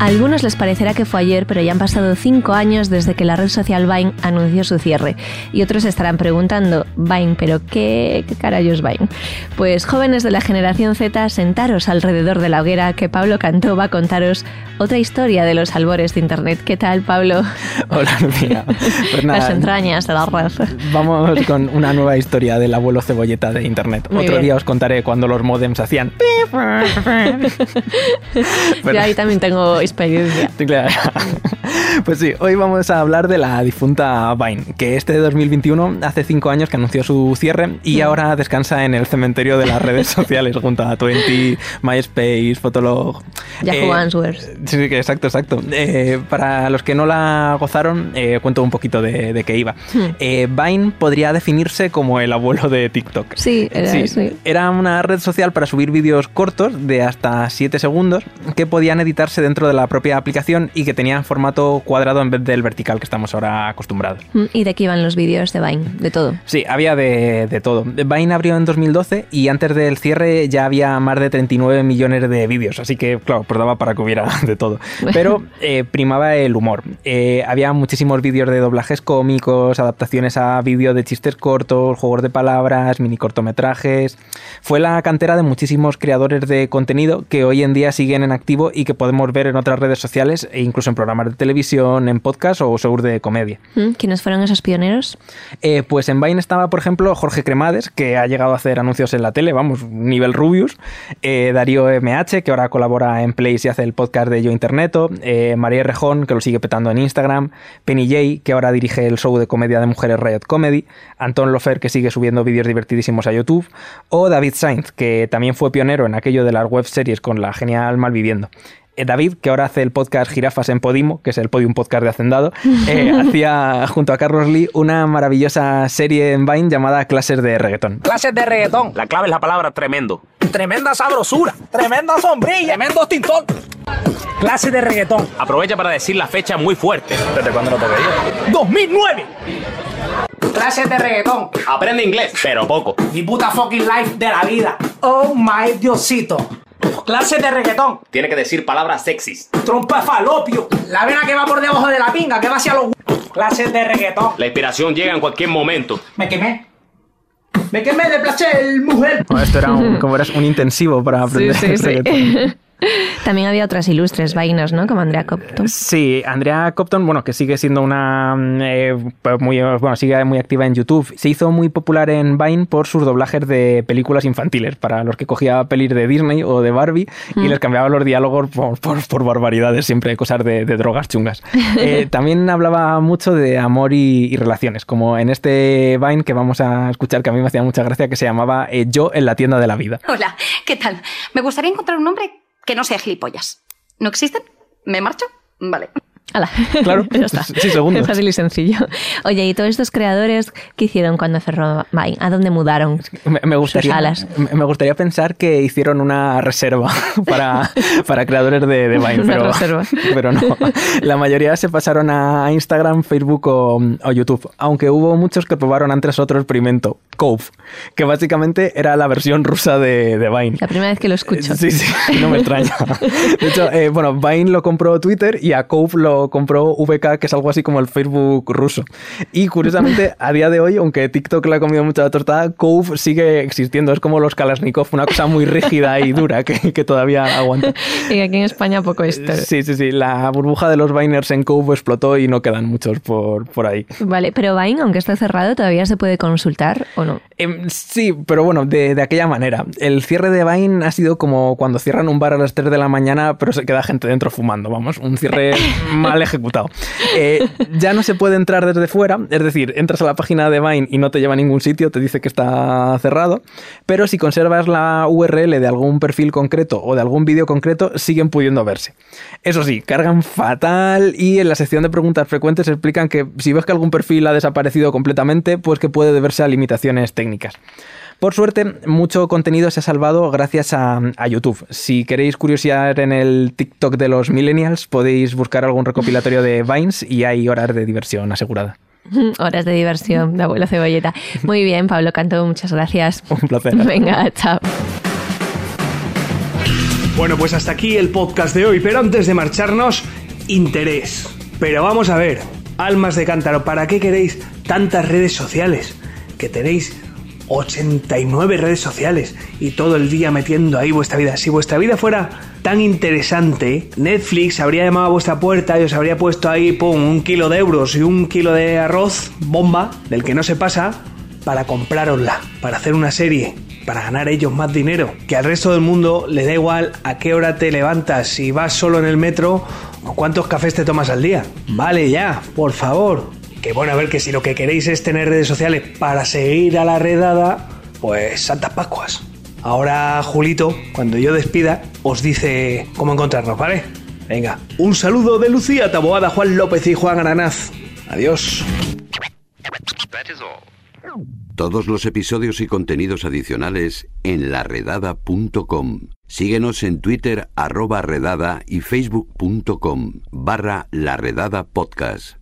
A algunos les parecerá que fue ayer, pero ya han pasado cinco años desde que la red social Vine anunció su cierre. Y otros estarán preguntando, Vine, ¿pero qué, qué carayos es Vine? Pues jóvenes de la generación Z, sentaros alrededor de la hoguera que Pablo Cantó va a contaros otra historia de los albores de Internet. ¿Qué tal, Pablo? Hola, Lucía. Pues nada, Las entrañas de la red. Vamos con una nueva historia del abuelo cebolleta de Internet. Muy Otro bien. día os contaré cuando los modems hacían... Yo ahí también tengo experiencia. Claro. Pues sí, hoy vamos a hablar de la difunta Vine, que este 2021 hace cinco años que anunció su cierre y ahora descansa en el cementerio de las redes sociales junto a Twenty, MySpace, Fotolog. Yahoo Eh, Answers. Sí, exacto, exacto. Eh, para los que no la gozaron, eh, cuento un poquito de, de qué iba. Hmm. Eh, Vine podría definirse como el abuelo de TikTok. Sí, era sí. Era una red social para subir vídeos cortos de hasta 7 segundos que podían editarse dentro de la propia aplicación y que tenían formato cuadrado en vez del vertical que estamos ahora acostumbrados. Mm, ¿Y de qué iban los vídeos de Vine? De todo. Sí, había de, de todo. Vine abrió en 2012 y antes del cierre ya había más de 39 millones de vídeos, así que, claro, pues daba para que hubiera de todo. Pero eh, primaba el humor. Eh, había muchísimos vídeos de doblajes cómicos, adaptaciones a vídeo de chistes cortos, juegos de palabras, mini cortometrajes. Fue la cantera de muchísimos creadores de contenido que hoy en día siguen en activo y que podemos ver en otras redes sociales e incluso en programas de televisión, en podcast o shows de comedia. Mm, ¿Quiénes fueron esos pioneros? Eh, pues en Vine estaba, por ejemplo, Jorge Cremades, que ha llegado a hacer anuncios en la tele, vamos, nivel Rubius. Darío MH, que ahora colabora en Place y hace el podcast de Yo Interneto. Eh, María Rejón, que lo sigue petando en Instagram. Penny J, que ahora dirige el show de comedia de mujeres Riot Comedy. Anton Lofer, que sigue subiendo vídeos divertidísimos a YouTube. O David Sainz, que también fue pionero en aquello de las web series con la genial Malviviendo. Eh, David, que ahora hace el podcast Jirafas en Podimo, que es el Podium Podcast de Hacendado, eh, hacía junto a Carlos Lee una maravillosa serie en Vine llamada Clases de Reggaetón. Clases de reggaetón. La clave es la palabra tremendo. Tremenda sabrosura. Tremenda sombrilla. Tremendo tintón. Clases de reggaetón. Aprovecha para decir la fecha muy fuerte. ¿Desde cuándo lo toqué yo? 2009. Clases de reggaetón. Aprende inglés, pero poco. Mi puta fucking life de la vida. Oh my diosito. Clases de reggaetón. Tiene que decir palabras sexys. Trompa falopio. La vena que va por debajo de la pinga, que va hacia los Clases de reggaetón. La inspiración llega en cualquier momento. Me quemé. Me quemé de placer, mujer. Bueno, esto era un, como eras un intensivo para aprender reggaetón. También había otras ilustres vainas, ¿no? Como Andrea Copton. Sí, Andrea Copton, bueno, que sigue siendo una mm, eh, pues muy, bueno, sigue muy activa en YouTube. Se hizo muy popular en Vine por sus doblajes de películas infantiles, para los que cogía pelis de Disney o de Barbie y les cambiaba los diálogos por, por- por barbaridades, siempre cosas de, de drogas chungas. Eh, también hablaba mucho de amor y, y relaciones, como en este Vine que vamos a escuchar, que a mí me hacía mucha gracia, que se llamaba eh, Yo en la tienda de la vida. Hola, ¿qué tal? Me gustaría encontrar un nombre que no sea gilipollas. ¿No existen? ¿Me marcho? Vale. Hala. Claro, ya está. sí, segundos. Fácil y sencillo. Oye, ¿y todos estos creadores qué hicieron cuando cerró Vine? ¿A dónde mudaron? Me, me gustaría, Sus alas. me gustaría pensar que hicieron una reserva para, para creadores de, de Vine, pero, pero no. La mayoría se pasaron a Instagram, Facebook o, o YouTube, aunque hubo muchos que probaron antes otro experimento, Cove, que básicamente era la versión rusa de, de Vine. La primera vez que lo escucho. Sí, sí, no me extraña. De hecho, eh, bueno, Vine lo compró Twitter y a Cove lo compró VK, que es algo así como el Facebook ruso. Y curiosamente, a día de hoy, aunque TikTok le ha comido mucha la tostada, Cove sigue existiendo. Es como los Kalashnikov, una cosa muy rígida y dura que, que todavía aguanta. Y aquí en España poco esto. Sí, sí, sí. La burbuja de los Viners en Cove explotó y no quedan muchos por, por ahí. Vale, pero Vine, aunque está cerrado, todavía se puede consultar o no. Em, sí, pero bueno, de, de aquella manera. El cierre de Vine ha sido como cuando cierran un bar a las 3 de la mañana, pero se queda gente dentro fumando, vamos, un cierre mal ejecutado. Eh, ya no se puede entrar desde fuera, es decir, entras a la página de Vine y no te lleva a ningún sitio, te dice que está cerrado, pero si conservas la URL de algún perfil concreto o de algún vídeo concreto, siguen pudiendo verse. Eso sí, cargan fatal y en la sección de preguntas frecuentes explican que si ves que algún perfil ha desaparecido completamente, pues que puede deberse a limitaciones técnicas. Por suerte, mucho contenido se ha salvado gracias a, a YouTube. Si queréis curiosidad en el TikTok de los millennials, podéis buscar algún recopilatorio de Vines y hay horas de diversión asegurada. Horas de diversión de abuelo cebolleta. Muy bien, Pablo Canto, muchas gracias. Un placer. Venga, chao. Bueno, pues hasta aquí el podcast de hoy, pero antes de marcharnos, interés. Pero vamos a ver, almas de cántaro, ¿para qué queréis tantas redes sociales? Que tenéis 89 redes sociales y todo el día metiendo ahí vuestra vida. Si vuestra vida fuera tan interesante, Netflix habría llamado a vuestra puerta y os habría puesto ahí, pum, un kilo de euros y un kilo de arroz, bomba, del que no se pasa, para comprárosla, para hacer una serie, para ganar ellos más dinero. Que al resto del mundo le da igual a qué hora te levantas, si vas solo en el metro o cuántos cafés te tomas al día. Vale ya, por favor. Que bueno, a ver que si lo que queréis es tener redes sociales para seguir a la redada, pues Santas Pascuas. Ahora Julito, cuando yo despida, os dice cómo encontrarnos, ¿vale? Venga, un saludo de Lucía Taboada, Juan López y Juan Aranaz. Adiós. Todos los episodios y contenidos adicionales en laredada.com. Síguenos en Twitter arroba redada y facebook.com barra laredada podcast.